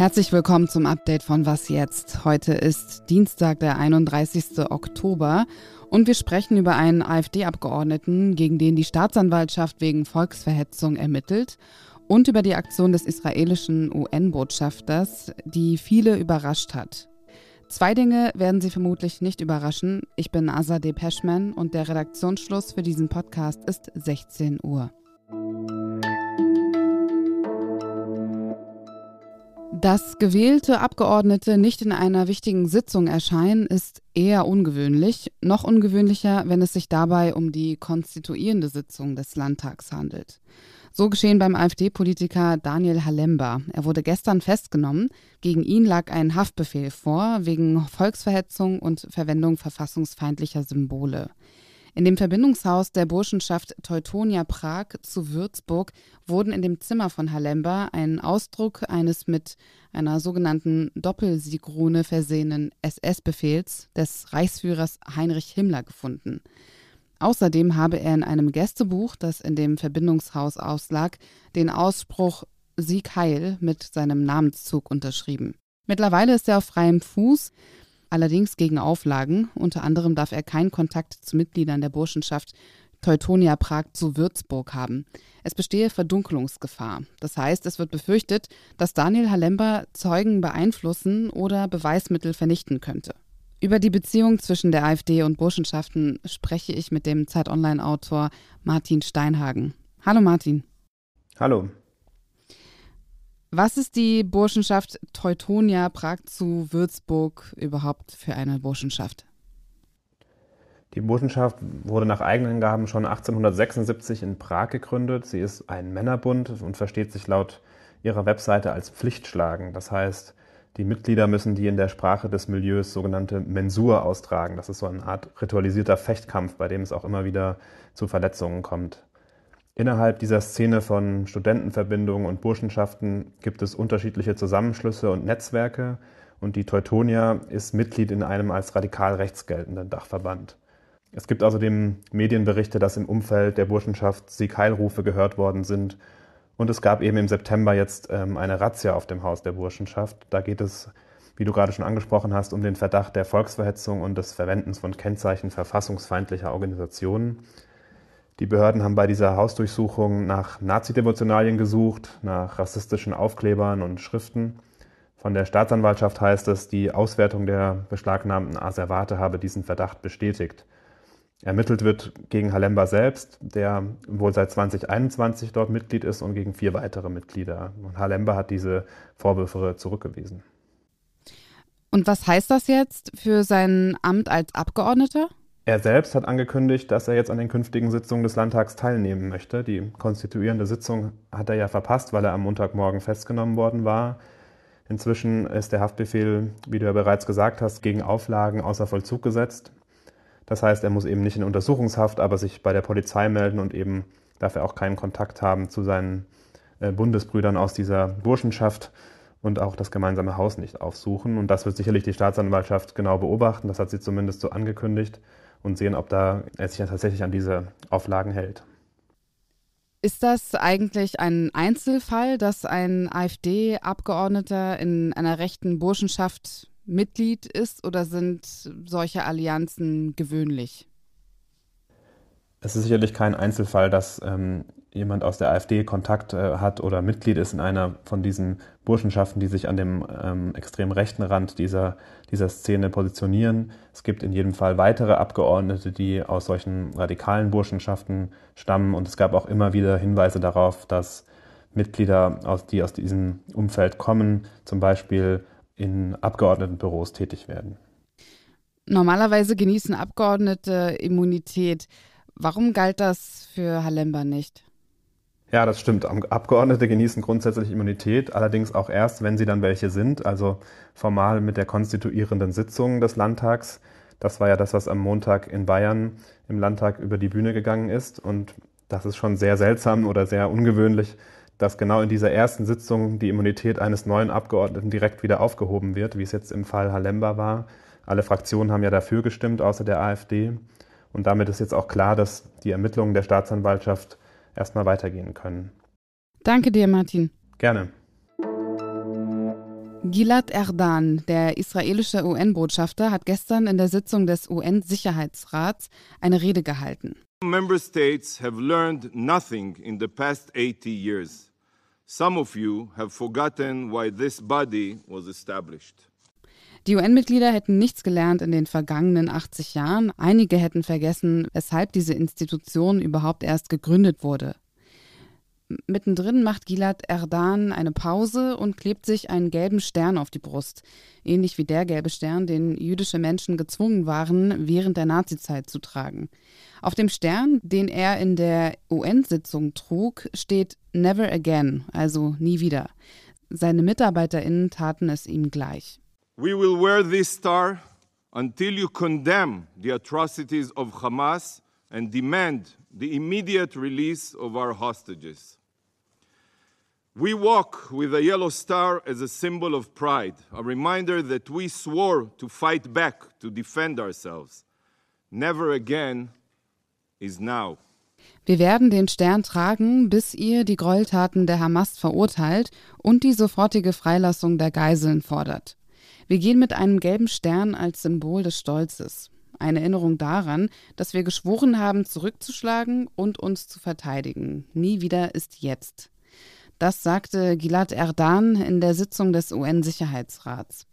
Herzlich willkommen zum Update von Was jetzt. Heute ist Dienstag, der 31. Oktober und wir sprechen über einen AfD-Abgeordneten, gegen den die Staatsanwaltschaft wegen Volksverhetzung ermittelt und über die Aktion des israelischen UN-Botschafters, die viele überrascht hat. Zwei Dinge werden Sie vermutlich nicht überraschen. Ich bin Azadeh Peschman und der Redaktionsschluss für diesen Podcast ist 16 Uhr. Dass gewählte Abgeordnete nicht in einer wichtigen Sitzung erscheinen, ist eher ungewöhnlich. Noch ungewöhnlicher, wenn es sich dabei um die konstituierende Sitzung des Landtags handelt. So geschehen beim AfD-Politiker Daniel Halemba. Er wurde gestern festgenommen. Gegen ihn lag ein Haftbefehl vor wegen Volksverhetzung und Verwendung verfassungsfeindlicher Symbole. In dem Verbindungshaus der Burschenschaft Teutonia Prag zu Würzburg wurden in dem Zimmer von Halemba ein Ausdruck eines mit einer sogenannten Doppelsiegrune versehenen SS-Befehls des Reichsführers Heinrich Himmler gefunden. Außerdem habe er in einem Gästebuch, das in dem Verbindungshaus auslag, den Ausspruch Sieg Heil mit seinem Namenszug unterschrieben. Mittlerweile ist er auf freiem Fuß allerdings gegen Auflagen. Unter anderem darf er keinen Kontakt zu Mitgliedern der Burschenschaft Teutonia Prag zu Würzburg haben. Es bestehe Verdunkelungsgefahr. Das heißt, es wird befürchtet, dass Daniel Halemba Zeugen beeinflussen oder Beweismittel vernichten könnte. Über die Beziehung zwischen der AfD und Burschenschaften spreche ich mit dem Zeit Online-Autor Martin Steinhagen. Hallo Martin. Hallo. Was ist die Burschenschaft Teutonia Prag zu Würzburg überhaupt für eine Burschenschaft? Die Burschenschaft wurde nach eigenen Angaben schon 1876 in Prag gegründet. Sie ist ein Männerbund und versteht sich laut ihrer Webseite als Pflichtschlagen. Das heißt, die Mitglieder müssen die in der Sprache des Milieus sogenannte Mensur austragen. Das ist so eine Art ritualisierter Fechtkampf, bei dem es auch immer wieder zu Verletzungen kommt. Innerhalb dieser Szene von Studentenverbindungen und Burschenschaften gibt es unterschiedliche Zusammenschlüsse und Netzwerke und die Teutonia ist Mitglied in einem als radikal rechts geltenden Dachverband. Es gibt außerdem Medienberichte, dass im Umfeld der Burschenschaft Siegheilrufe gehört worden sind und es gab eben im September jetzt ähm, eine Razzia auf dem Haus der Burschenschaft. Da geht es, wie du gerade schon angesprochen hast, um den Verdacht der Volksverhetzung und des Verwendens von Kennzeichen verfassungsfeindlicher Organisationen. Die Behörden haben bei dieser Hausdurchsuchung nach Nazi-Devotionalien gesucht, nach rassistischen Aufklebern und Schriften. Von der Staatsanwaltschaft heißt es, die Auswertung der beschlagnahmten Asservate habe diesen Verdacht bestätigt. Ermittelt wird gegen Halemba selbst, der wohl seit 2021 dort Mitglied ist, und gegen vier weitere Mitglieder. Und Halemba hat diese Vorwürfe zurückgewiesen. Und was heißt das jetzt für sein Amt als Abgeordneter? Er selbst hat angekündigt, dass er jetzt an den künftigen Sitzungen des Landtags teilnehmen möchte. Die konstituierende Sitzung hat er ja verpasst, weil er am Montagmorgen festgenommen worden war. Inzwischen ist der Haftbefehl, wie du ja bereits gesagt hast, gegen Auflagen außer Vollzug gesetzt. Das heißt, er muss eben nicht in Untersuchungshaft, aber sich bei der Polizei melden und eben darf er auch keinen Kontakt haben zu seinen äh, Bundesbrüdern aus dieser Burschenschaft und auch das gemeinsame Haus nicht aufsuchen. Und das wird sicherlich die Staatsanwaltschaft genau beobachten. Das hat sie zumindest so angekündigt und sehen, ob da er sich ja tatsächlich an diese Auflagen hält. Ist das eigentlich ein Einzelfall, dass ein AfD-Abgeordneter in einer rechten Burschenschaft Mitglied ist oder sind solche Allianzen gewöhnlich? Es ist sicherlich kein Einzelfall, dass ähm, jemand aus der AfD Kontakt äh, hat oder Mitglied ist in einer von diesen Burschenschaften, die sich an dem ähm, extrem rechten Rand dieser, dieser Szene positionieren. Es gibt in jedem Fall weitere Abgeordnete, die aus solchen radikalen Burschenschaften stammen. Und es gab auch immer wieder Hinweise darauf, dass Mitglieder, aus, die aus diesem Umfeld kommen, zum Beispiel in Abgeordnetenbüros tätig werden. Normalerweise genießen Abgeordnete Immunität. Warum galt das für Halemba nicht? Ja, das stimmt. Abgeordnete genießen grundsätzlich Immunität, allerdings auch erst, wenn sie dann welche sind, also formal mit der konstituierenden Sitzung des Landtags. Das war ja das, was am Montag in Bayern im Landtag über die Bühne gegangen ist. Und das ist schon sehr seltsam oder sehr ungewöhnlich, dass genau in dieser ersten Sitzung die Immunität eines neuen Abgeordneten direkt wieder aufgehoben wird, wie es jetzt im Fall Halemba war. Alle Fraktionen haben ja dafür gestimmt, außer der AfD. Und damit ist jetzt auch klar, dass die Ermittlungen der Staatsanwaltschaft erstmal weitergehen können. Danke dir, Martin. Gerne. Gilad Erdan, der israelische UN-Botschafter, hat gestern in der Sitzung des UN-Sicherheitsrats eine Rede gehalten. Member states have learned nothing in the past 80 years. Some of you have forgotten why this body was established. Die UN-Mitglieder hätten nichts gelernt in den vergangenen 80 Jahren. Einige hätten vergessen, weshalb diese Institution überhaupt erst gegründet wurde. Mittendrin macht Gilad Erdan eine Pause und klebt sich einen gelben Stern auf die Brust, ähnlich wie der gelbe Stern, den jüdische Menschen gezwungen waren, während der Nazizeit zu tragen. Auf dem Stern, den er in der UN-Sitzung trug, steht Never Again, also nie wieder. Seine MitarbeiterInnen taten es ihm gleich. We will wear this star until you condemn the atrocities of Hamas and demand the immediate release of our hostages. We walk with a yellow star as a symbol of pride, a reminder that we swore to fight back, to defend ourselves. Never again is now. Wir werden den Stern tragen, bis ihr die Gräueltaten der Hamas verurteilt und die sofortige Freilassung der Geiseln fordert. Wir gehen mit einem gelben Stern als Symbol des Stolzes. Eine Erinnerung daran, dass wir geschworen haben, zurückzuschlagen und uns zu verteidigen. Nie wieder ist jetzt. Das sagte Gilad Erdan in der Sitzung des UN-Sicherheitsrats.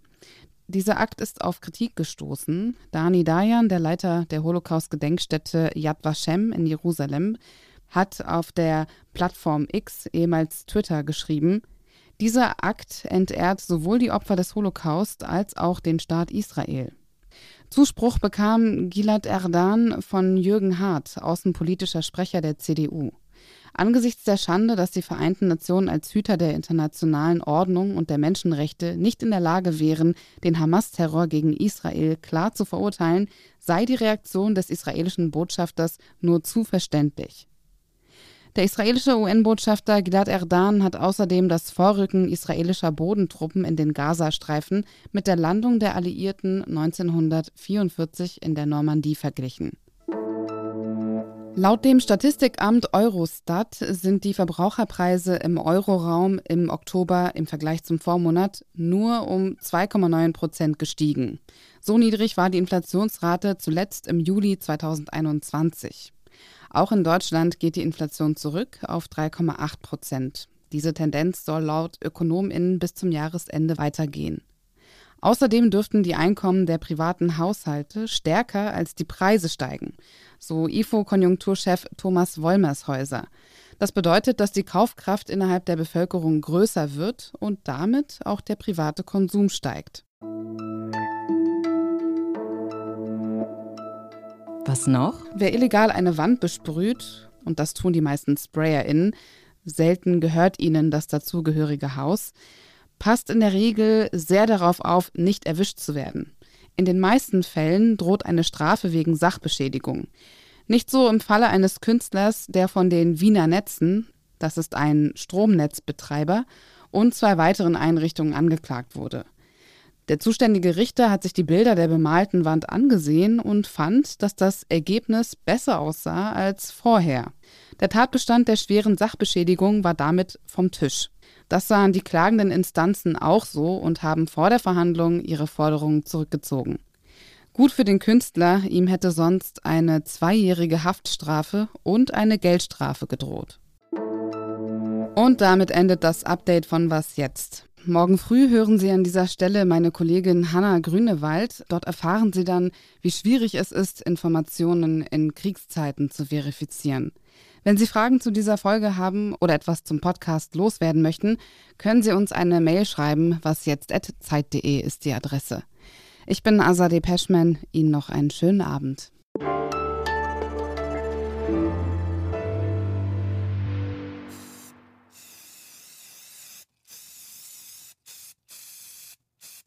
Dieser Akt ist auf Kritik gestoßen. Dani Dayan, der Leiter der Holocaust-Gedenkstätte Yad Vashem in Jerusalem, hat auf der Plattform X, ehemals Twitter, geschrieben, dieser Akt entehrt sowohl die Opfer des Holocaust als auch den Staat Israel. Zuspruch bekam Gilad Erdan von Jürgen Hart, außenpolitischer Sprecher der CDU. Angesichts der Schande, dass die Vereinten Nationen als Hüter der internationalen Ordnung und der Menschenrechte nicht in der Lage wären, den Hamas-Terror gegen Israel klar zu verurteilen, sei die Reaktion des israelischen Botschafters nur zu verständlich. Der israelische UN-Botschafter Gilad Erdan hat außerdem das Vorrücken israelischer Bodentruppen in den Gazastreifen mit der Landung der Alliierten 1944 in der Normandie verglichen. Laut dem Statistikamt Eurostat sind die Verbraucherpreise im Euroraum im Oktober im Vergleich zum Vormonat nur um 2,9 Prozent gestiegen. So niedrig war die Inflationsrate zuletzt im Juli 2021. Auch in Deutschland geht die Inflation zurück auf 3,8 Prozent. Diese Tendenz soll laut Ökonominnen bis zum Jahresende weitergehen. Außerdem dürften die Einkommen der privaten Haushalte stärker als die Preise steigen, so IFO-Konjunkturchef Thomas Wollmershäuser. Das bedeutet, dass die Kaufkraft innerhalb der Bevölkerung größer wird und damit auch der private Konsum steigt. Was noch? Wer illegal eine Wand besprüht, und das tun die meisten SprayerInnen, selten gehört ihnen das dazugehörige Haus, passt in der Regel sehr darauf auf, nicht erwischt zu werden. In den meisten Fällen droht eine Strafe wegen Sachbeschädigung. Nicht so im Falle eines Künstlers, der von den Wiener Netzen, das ist ein Stromnetzbetreiber, und zwei weiteren Einrichtungen angeklagt wurde. Der zuständige Richter hat sich die Bilder der bemalten Wand angesehen und fand, dass das Ergebnis besser aussah als vorher. Der Tatbestand der schweren Sachbeschädigung war damit vom Tisch. Das sahen die klagenden Instanzen auch so und haben vor der Verhandlung ihre Forderungen zurückgezogen. Gut für den Künstler, ihm hätte sonst eine zweijährige Haftstrafe und eine Geldstrafe gedroht. Und damit endet das Update von Was jetzt. Morgen früh hören Sie an dieser Stelle meine Kollegin Hanna Grünewald. Dort erfahren Sie dann, wie schwierig es ist, Informationen in Kriegszeiten zu verifizieren. Wenn Sie Fragen zu dieser Folge haben oder etwas zum Podcast loswerden möchten, können Sie uns eine Mail schreiben, was jetzt zeit.de ist die Adresse. Ich bin Azadeh Peschman. Ihnen noch einen schönen Abend.